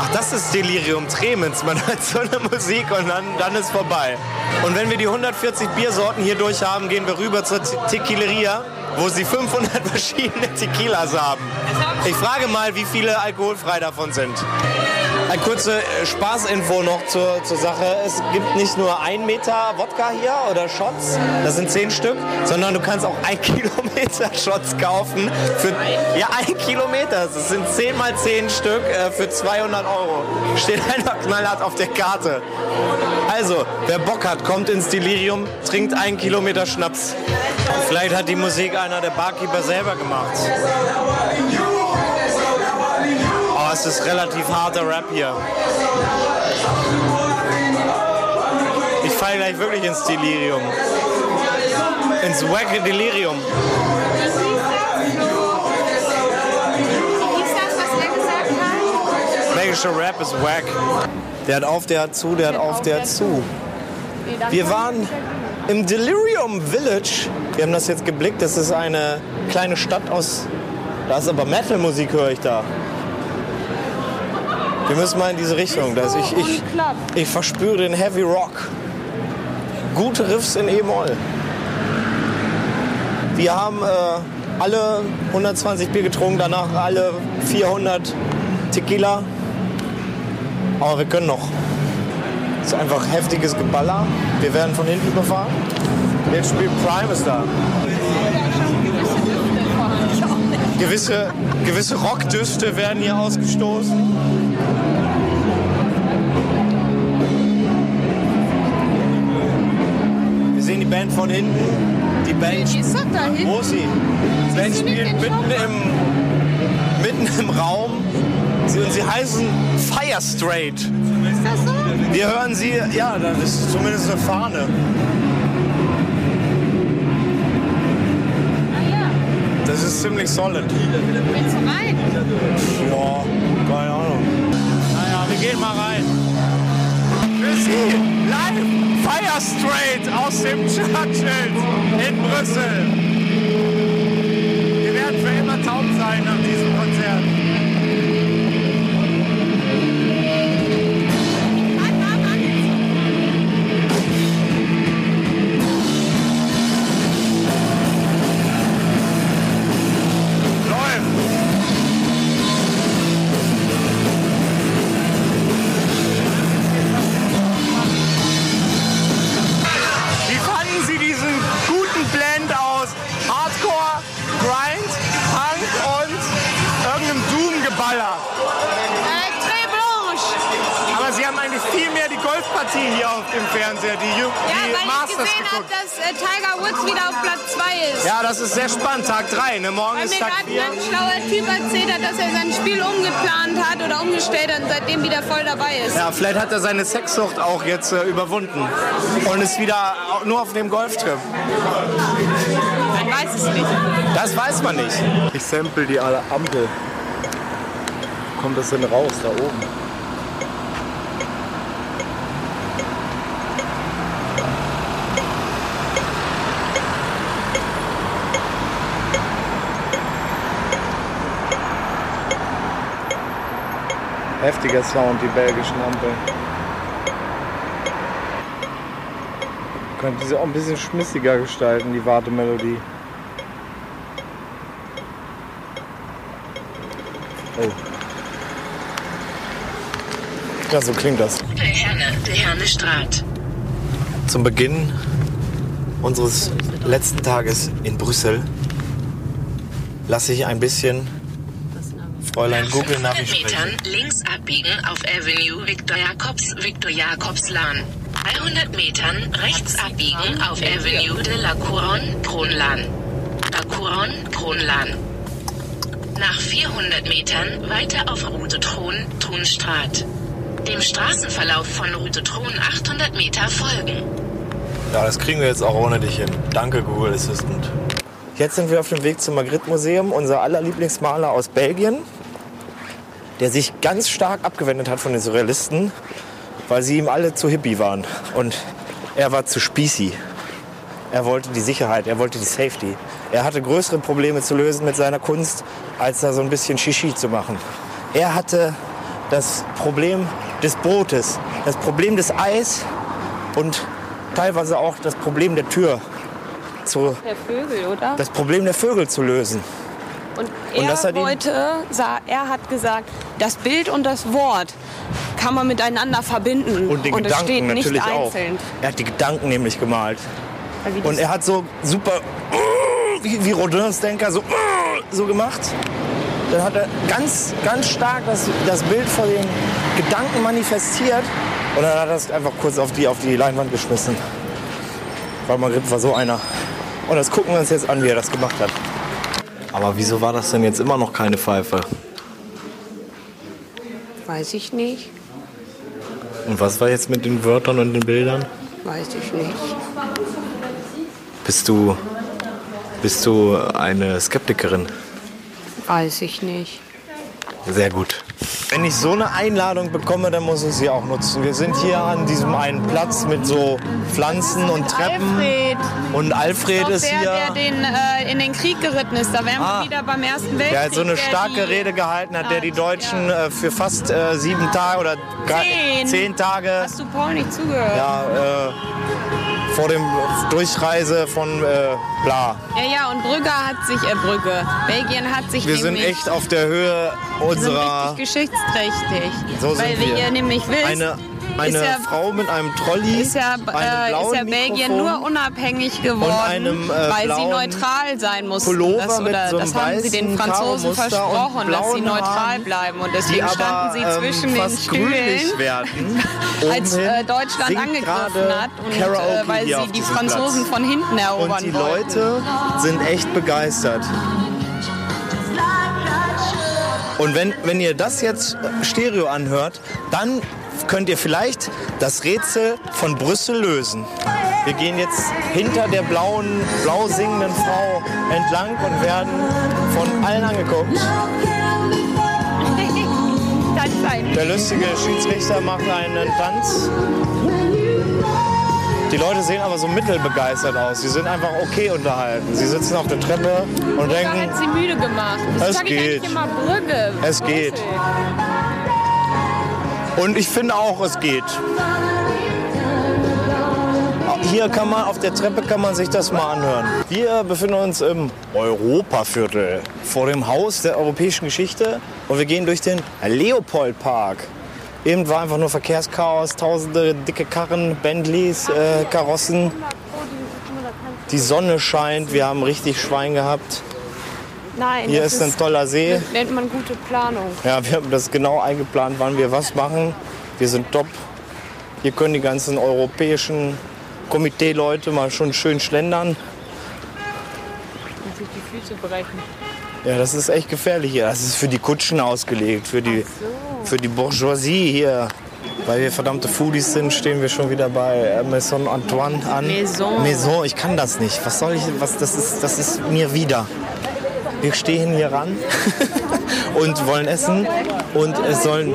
Ach, das ist Delirium Tremens. Man hört so eine Musik und dann, dann ist vorbei. Und wenn wir die 140 Biersorten hier durch haben, gehen wir rüber zur Te- Tequileria, wo sie 500 verschiedene Tequilas haben. Ich frage mal, wie viele alkoholfrei davon sind. Eine kurze äh, Spaßinfo noch zur, zur Sache. Es gibt nicht nur ein Meter Wodka hier oder Shots, das sind zehn Stück, sondern du kannst auch ein Kilometer Shots kaufen. Für, ja, ein Kilometer. Das sind 10 mal 10 Stück äh, für 200 Euro. Steht einfach knallhart auf der Karte. Also, wer Bock hat, kommt ins Delirium, trinkt einen Kilometer Schnaps. Vielleicht hat die Musik einer der Barkeeper selber gemacht. Es ist relativ harter Rap hier. Ich falle gleich wirklich ins Delirium. Ins wacke Delirium. Belgischer Rap ist wack. Der hat auf, der hat zu, der hat auf, der hat zu. Wir waren im Delirium Village. Wir haben das jetzt geblickt. Das ist eine kleine Stadt aus. Da ist aber Metal-Musik, höre ich da. Wir müssen mal in diese Richtung. Das ich, ich, ich verspüre den Heavy Rock. Gute Riffs in E-Moll. Wir haben äh, alle 120 Bier getrunken, danach alle 400 Tequila. Aber wir können noch. Es ist einfach heftiges Geballer. Wir werden von hinten überfahren. Jetzt spielt Primus da. Gewisse, gewisse Rockdüfte werden hier ausgestoßen. Die Band von hinten. Die Band. Die ist doch da hinten. Wo sie? Die Band spielt mitten im, mitten im Raum. Sie, und sie heißen Fire Straight. Ist das so? Wir hören sie, ja, das ist zumindest eine Fahne. Ah. Das ist ziemlich solid. Willst du rein? Ja, keine Ahnung. Naja, wir gehen mal rein. Sie, live Fire Straight aus dem Churchill in Brüssel. Golfpartie hier auf dem Fernseher, die, Ju- Ja, die weil ich gesehen habe, dass äh, Tiger Woods wieder auf Platz 2 ist. Ja, das ist sehr spannend. Tag 3, ne? Morgen Weil ist mir Tag gerade 4. ein schlauer Typ erzählt hat, dass er sein Spiel umgeplant hat oder umgestellt hat und seitdem wieder voll dabei ist. Ja, vielleicht hat er seine Sexsucht auch jetzt äh, überwunden und ist wieder nur auf dem Golftrip. Man weiß es nicht. Das weiß man nicht. Ich sample die alle Ampel. Kommt das denn raus, da oben? Heftiger Sound, die belgischen Ampeln. Könnte diese auch ein bisschen schmissiger gestalten, die Wartemelodie. Oh. Ja, so klingt das. Der Herne, der Hernestraat. Zum Beginn unseres letzten Tages in Brüssel lasse ich ein bisschen Fräulein Google Navi 500 sprechen. Metern links abbiegen auf Avenue Victor Jacobs, Victor Jacobslan. 300 Metern rechts abbiegen auf Avenue de la Couronne, Kronlan. La Couronne, Kronlan. Nach 400 Metern weiter auf Route Thron, Thronstraat. Dem Straßenverlauf von Route Thron 800 Meter folgen. Ja, das kriegen wir jetzt auch ohne dich hin. Danke, Google Assistant. Jetzt sind wir auf dem Weg zum Magritte-Museum, unser aller Lieblingsmaler aus Belgien, der sich ganz stark abgewendet hat von den Surrealisten, weil sie ihm alle zu hippie waren. Und er war zu spießy. Er wollte die Sicherheit, er wollte die Safety. Er hatte größere Probleme zu lösen mit seiner Kunst, als da so ein bisschen Shishi zu machen. Er hatte das Problem des Brotes, das Problem des Eis und teilweise auch das Problem der Tür zu, Der Vögel, oder? das Problem der Vögel zu lösen. Und Und er das hat wollte, er hat gesagt, das Bild und das Wort kann man miteinander verbinden. Und den es Gedanken steht nicht natürlich auch. einzeln. Er hat die Gedanken nämlich gemalt. Und er hat so super, wie, wie Rodins Denker, so, so gemacht. Dann hat er ganz, ganz stark das, das Bild vor den Gedanken manifestiert. Und dann hat er es einfach kurz auf die, auf die Leinwand geschmissen. Weil Magritte war so einer. Und das gucken wir uns jetzt an, wie er das gemacht hat. Aber wieso war das denn jetzt immer noch keine Pfeife? Weiß ich nicht. Und was war jetzt mit den Wörtern und den Bildern? Weiß ich nicht. Bist du, bist du eine Skeptikerin? Weiß ich nicht. Sehr gut. Wenn ich so eine Einladung bekomme, dann muss ich sie auch nutzen. Wir sind hier an diesem einen Platz mit so Pflanzen und Treppen. Alfred. Und Alfred ist der, hier. der den, äh, in den Krieg geritten ist. Da wären Ah. wir wieder beim Ersten Weltkrieg. Der hat so eine starke Rede gehalten hat, der die Ja. Deutschen äh, für fast äh, sieben Tage oder Zehn. zehn Tage Hast du Paul nicht zugehört? ja, äh, vor dem Durchreise von äh, bla. Ja, ja, und Brügge hat sich, äh, Brügge, Belgien hat sich Wir sind echt auf der Höhe wir sind unserer richtig geschichtsträchtig. So weil wir wir. hier nämlich wisst, Eine eine ist ja- Frau mit einem Trolley, Ist ja, äh, ist ja Belgien nur unabhängig geworden, einem, äh, weil sie neutral sein mussten. Pullover das, mit oder, so einem das haben sie den Franzosen versprochen, dass sie neutral Haaren, bleiben. Und die deswegen aber standen sie ähm, zwischen den fast grünlich Stühlen. werden. als äh, Deutschland angegriffen hat und äh, weil sie die Franzosen Platz. von hinten erobern Und die wollten. Leute sind echt begeistert. Und wenn, wenn ihr das jetzt Stereo anhört, dann könnt ihr vielleicht das Rätsel von Brüssel lösen. Wir gehen jetzt hinter der blauen, blau singenden Frau entlang und werden von allen angeguckt. Der lustige Schiedsrichter macht einen Tanz. Die Leute sehen aber so mittelbegeistert aus. Sie sind einfach okay unterhalten. Sie sitzen auf der Treppe und Da denken, hat sie müde gemacht. Es ich eigentlich geht. immer Brügge. Es geht. Und ich finde auch, es geht. Hier kann man, auf der Treppe kann man sich das mal anhören. Wir befinden uns im Europaviertel vor dem Haus der europäischen Geschichte und wir gehen durch den Leopoldpark. Eben war einfach nur Verkehrschaos, tausende dicke Karren, Bentleys, äh, Karossen. Die Sonne scheint, wir haben richtig Schwein gehabt. Nein, Hier das ist ein toller See. nennt man gute Planung. Ja, wir haben das genau eingeplant, wann wir was machen. Wir sind top. Hier können die ganzen europäischen Komiteeleute mal schon schön schlendern. sich die Füße brechen. Ja, das ist echt gefährlich hier. Das ist für die Kutschen ausgelegt, für die, für die Bourgeoisie hier. Weil wir verdammte Foodies sind, stehen wir schon wieder bei äh, Maison Antoine an. Maison. Maison, ich kann das nicht. Was soll ich, was, das ist, das ist mir wieder. Wir stehen hier ran und wollen essen und es sollen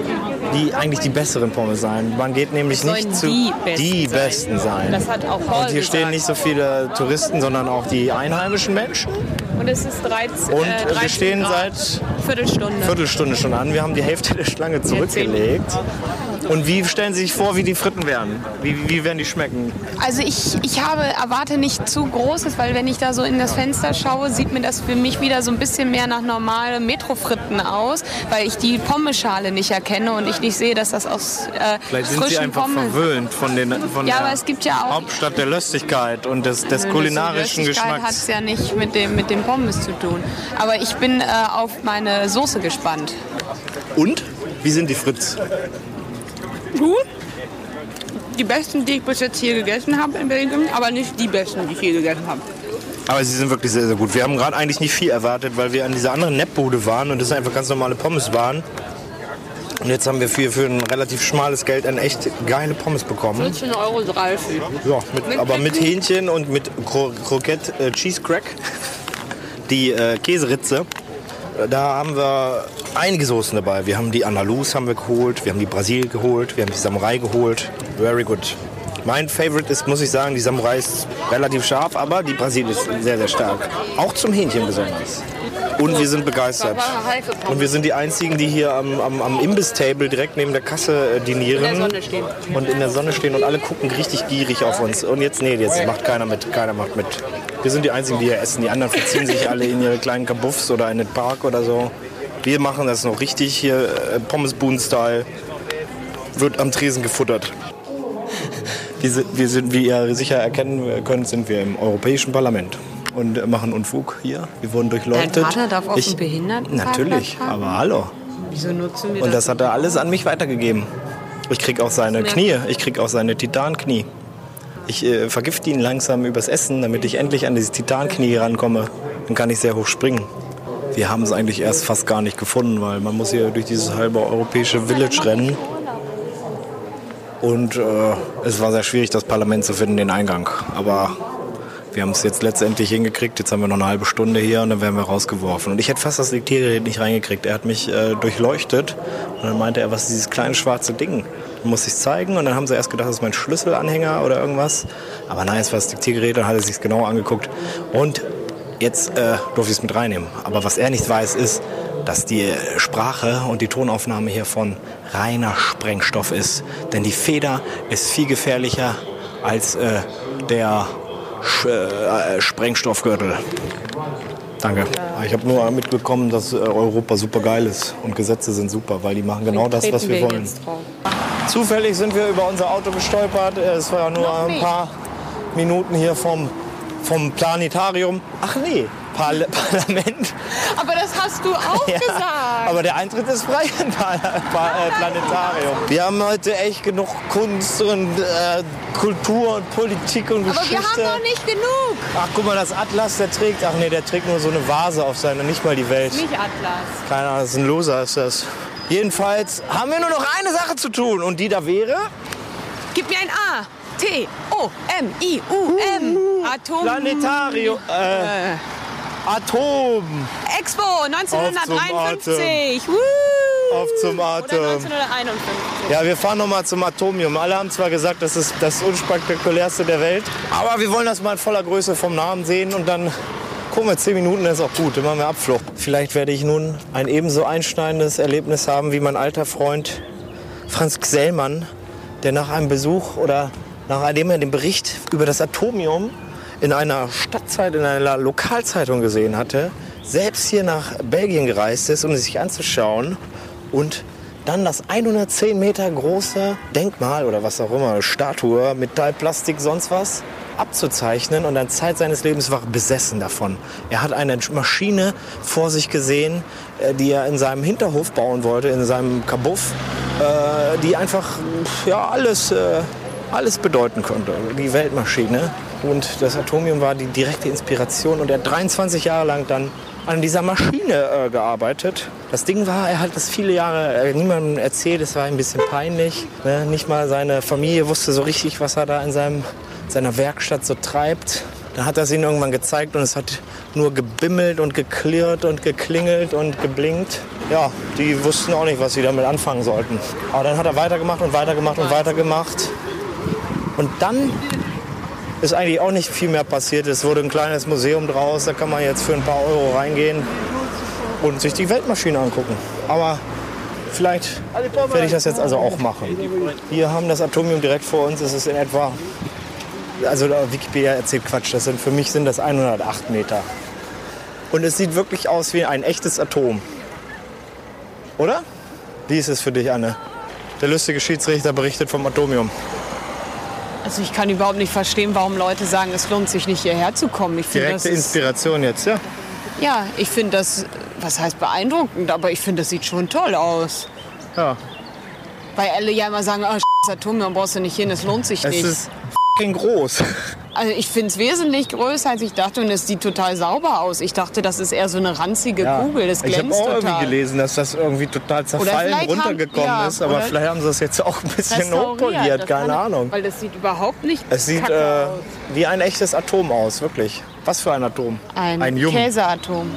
die eigentlich die besseren Pommes sein. Man geht nämlich sollen nicht zu die besten die sein. besten sein. Das hat auch Paul und hier stehen gesagt. nicht so viele Touristen, sondern auch die einheimischen Menschen. Und es ist 13, Und äh, wir 13 stehen Grad. seit Viertelstunde. Viertelstunde schon an. Wir haben die Hälfte der Schlange zurückgelegt. Und wie stellen Sie sich vor, wie die Fritten werden? Wie, wie werden die schmecken? Also ich, ich habe erwarte nicht zu großes, weil wenn ich da so in das Fenster schaue, sieht mir das für mich wieder so ein bisschen mehr nach normalen Metrofritten aus, weil ich die Pommeschale nicht erkenne und ich nicht sehe, dass das aus äh, Vielleicht sind frischen Sie einfach Pommes verwöhnt von, den, von Ja, der aber es gibt ja auch- Hauptstadt der Löstigkeit und des, des kulinarischen hat Geschmacks. es ja nicht mit dem, mit dem Pommes zu tun. Aber ich bin äh, auf meine Soße gespannt. Und? Wie sind die Fritz? Gut. Die besten, die ich bis jetzt hier gegessen habe in Belgien, aber nicht die besten, die ich je gegessen habe. Aber sie sind wirklich sehr, sehr gut. Wir haben gerade eigentlich nicht viel erwartet, weil wir an dieser anderen Neppbude waren und das einfach ganz normale Pommes waren. Und jetzt haben wir für, für ein relativ schmales Geld eine echt geile Pommes bekommen. 14,30 Euro. Ja, mit, aber mit Hähnchen und mit Cro Croquette äh, Cheese Crack, die äh, Käseritze. Da haben wir einige Soßen dabei. Wir haben die Andalus haben wir geholt, wir haben die Brasil geholt, wir haben die Samurai geholt. Very good. Mein Favorite ist, muss ich sagen, die Samurai ist relativ scharf, aber die Brasil ist sehr, sehr stark. Auch zum Hähnchen besonders. Und wir sind begeistert. Und wir sind die Einzigen, die hier am, am, am Imbiss-Table direkt neben der Kasse äh, dinieren. In der Sonne stehen. Und in der Sonne stehen und alle gucken richtig gierig auf uns. Und jetzt, nee, jetzt macht keiner mit. Keiner macht mit. Wir sind die Einzigen, die hier essen. Die anderen verziehen sich alle in ihre kleinen Kabuffs oder in den Park oder so. Wir machen das noch richtig hier, äh, Pommes-Boon-Style. Wird am Tresen gefuttert. Wir sind, wir sind, wie ihr sicher erkennen könnt, sind wir im Europäischen Parlament und machen Unfug hier. Wir wurden durchleuchtet. Dein Vater darf auf Ich- Behindertenparkplatz Natürlich, aber hallo. Wieso nutzen wir Und das? das hat er alles an mich weitergegeben. Ich krieg auch seine Knie, ich krieg auch seine Titanknie. Ich äh, vergifte ihn langsam übers Essen, damit ich endlich an dieses Titanknie rankomme. Dann kann ich sehr hoch springen. Wir haben es eigentlich erst fast gar nicht gefunden, weil man muss hier durch dieses halbe europäische Village rennen. Und äh, es war sehr schwierig, das Parlament zu finden, den Eingang. Aber wir haben es jetzt letztendlich hingekriegt. Jetzt haben wir noch eine halbe Stunde hier und dann werden wir rausgeworfen. Und ich hätte fast das Diktiergerät nicht reingekriegt. Er hat mich äh, durchleuchtet und dann meinte er, was ist dieses kleine schwarze Ding? Dann musste ich zeigen und dann haben sie erst gedacht, das ist mein Schlüsselanhänger oder irgendwas. Aber nein, es war das Diktiergerät, dann hat er sich genau angeguckt. Und jetzt äh, durfte ich es mit reinnehmen. Aber was er nicht weiß, ist, dass die Sprache und die Tonaufnahme hier von reiner Sprengstoff ist. Denn die Feder ist viel gefährlicher als äh, der äh, Sprengstoffgürtel. Danke. Ich habe nur mitbekommen, dass äh, Europa super geil ist und Gesetze sind super, weil die machen genau das, was wir wollen. Zufällig sind wir über unser Auto gestolpert. Es war nur ein paar Minuten hier vom, vom Planetarium. Ach nee, Parla Parlament. Aber das hast du auch Ja, gesagt. aber der Eintritt ist frei im Par Par äh, Planetarium. Wir haben heute echt genug Kunst und äh, Kultur und Politik und Aber wir Geschichte. haben noch nicht genug. Ach, guck mal, das Atlas, der trägt. Ach nee, der trägt nur so eine Vase auf seiner, nicht mal die Welt. Nicht Atlas. Keine Ahnung, das ist ein Loser, ist das. Jedenfalls haben wir nur noch eine Sache zu tun und die da wäre Gib mir ein A. T. O. M. I. U. M. Atom. Planetarium. Äh, Atom. Expo Auf 1953. Woo! Auf zum Oder Atem. 1951. Ja, wir fahren noch mal zum Atomium. Alle haben zwar gesagt, das ist das unspektakulärste der Welt, aber wir wollen das mal in voller Größe vom Namen sehen und dann gucken wir, zehn Minuten ist auch gut, dann machen wir Abflug. Vielleicht werde ich nun ein ebenso einschneidendes Erlebnis haben wie mein alter Freund Franz Gsellmann, der nach einem Besuch oder nachdem er den Bericht über das Atomium in einer Stadtzeit, in einer Lokalzeitung gesehen hatte, selbst hier nach Belgien gereist ist, um es sich anzuschauen und dann das 110 Meter große Denkmal oder was auch immer, Statue, Metall, Plastik, sonst was, abzuzeichnen und dann Zeit seines Lebens war besessen davon. Er hat eine Maschine vor sich gesehen, äh, die er in seinem Hinterhof bauen wollte, in seinem Kabuff, äh, die einfach ja, alles, äh, alles bedeuten konnte. Die Weltmaschine. Und das Atomium war die direkte Inspiration und er hat 23 Jahre lang dann an dieser Maschine äh, gearbeitet. Das Ding war, er hat das viele Jahre äh, niemandem erzählt, es war ein bisschen peinlich. Ne? Nicht mal seine Familie wusste so richtig, was er da in seinem, seiner Werkstatt so treibt. Dann hat er es ihnen irgendwann gezeigt und es hat nur gebimmelt und geklirrt und geklingelt und geblinkt. Ja, die wussten auch nicht, was sie damit anfangen sollten. Aber dann hat er weitergemacht und weitergemacht und weitergemacht. Und dann ist eigentlich auch nicht viel mehr passiert. Es wurde ein kleines Museum draus, da kann man jetzt für ein paar Euro reingehen und sich die Weltmaschine angucken. Aber vielleicht werde ich das jetzt also auch machen. Wir haben das Atomium direkt vor uns. Es ist in etwa, also Wikipedia erzählt Quatsch, das sind, für mich sind das 108 Meter. Und es sieht wirklich aus wie ein echtes Atom. Oder? Wie ist es für dich, Anne? Der lustige Schiedsrichter berichtet vom Atomium. Also ich kann überhaupt nicht verstehen, warum Leute sagen, es lohnt sich nicht hierher zu kommen. Ich finde das Direkte ist, Inspiration jetzt, ja? ja, ich finde das, was heißt beeindruckend, aber ich finde das sieht schon toll aus. Ja. Weil alle ja immer sagen, oh, das Atomium brauchst du nicht hin, es lohnt sich Es nicht. ist f***ing groß. Also ich finde es wesentlich größer, als ich dachte und es sieht total sauber aus. Ich dachte, das ist eher so eine ranzige Kugel, das ich habe glänzt auch irgendwie gelesen, dass das irgendwie total zerfallen vielleicht haben- runtergekommen ja, ist. Aber vielleicht haben sie das jetzt auch ein bisschen hochpoliert, keine Ahnung. Weil das sieht überhaupt nicht Es sieht äh, wie ein echtes Atom aus, wirklich. Was für ein Atom? Ein, ein Jung. Käseatom.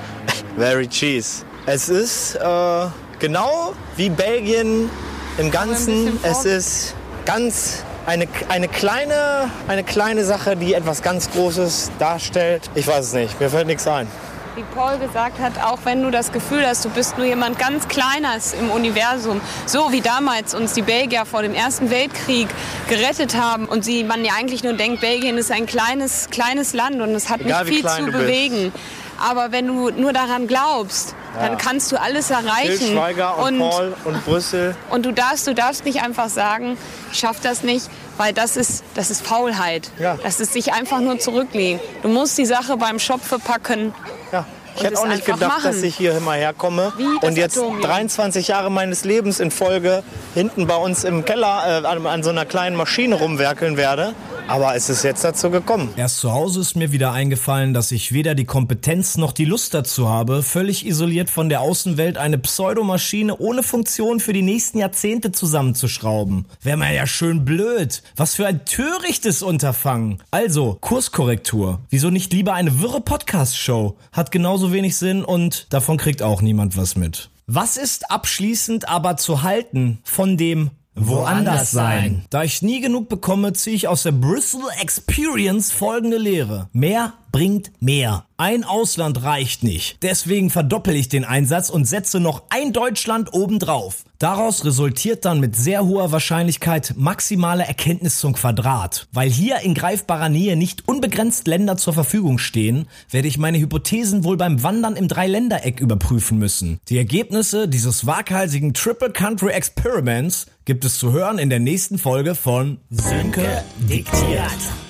Very cheese. Es ist äh, genau wie Belgien im Ganzen. Es ist ganz eine, eine, kleine, eine kleine Sache, die etwas ganz Großes darstellt. Ich weiß es nicht, mir fällt nichts ein. Wie Paul gesagt hat, auch wenn du das Gefühl hast, du bist nur jemand ganz Kleines im Universum, so wie damals uns die Belgier vor dem Ersten Weltkrieg gerettet haben und sie, man ja eigentlich nur denkt, Belgien ist ein kleines, kleines Land und es hat Egal, nicht viel zu du bist. Aber wenn du nur daran glaubst, dann kannst du alles erreichen. Schweiger und, Paul und Brüssel. Und du darfst, du darfst nicht einfach sagen, ich schaff das nicht, weil das ist, das ist Faulheit. Ja. Das ist sich einfach nur zurücklegen. Du musst die Sache beim Schopfe packen. Ja. Ich Und hätte auch nicht gedacht, machen. dass ich hier immer herkomme und jetzt Atomium. 23 Jahre meines Lebens in Folge hinten bei uns im Keller äh, an, an so einer kleinen Maschine rumwerkeln werde. Aber es ist jetzt dazu gekommen. Erst zu Hause ist mir wieder eingefallen, dass ich weder die Kompetenz noch die Lust dazu habe, völlig isoliert von der Außenwelt eine Pseudomaschine ohne Funktion für die nächsten Jahrzehnte zusammenzuschrauben. Wäre mir ja schön blöd. Was für ein törichtes Unterfangen. Also, Kurskorrektur. Wieso nicht lieber eine wirre Podcast-Show? Hat genauso wenig Sinn und davon kriegt auch niemand was mit. Was ist abschließend aber zu halten von dem Woanders sein. Da ich nie genug bekomme, ziehe ich aus der Bristol Experience folgende Lehre. Mehr bringt mehr. Ein Ausland reicht nicht. Deswegen verdoppel ich den Einsatz und setze noch ein Deutschland obendrauf. Daraus resultiert dann mit sehr hoher Wahrscheinlichkeit maximale Erkenntnis zum Quadrat. Weil hier in greifbarer Nähe nicht unbegrenzt Länder zur Verfügung stehen, werde ich meine Hypothesen wohl beim Wandern im Dreiländereck überprüfen müssen. Die Ergebnisse dieses waghalsigen Triple Country Experiments gibt es zu hören in der nächsten Folge von Sönke diktiert.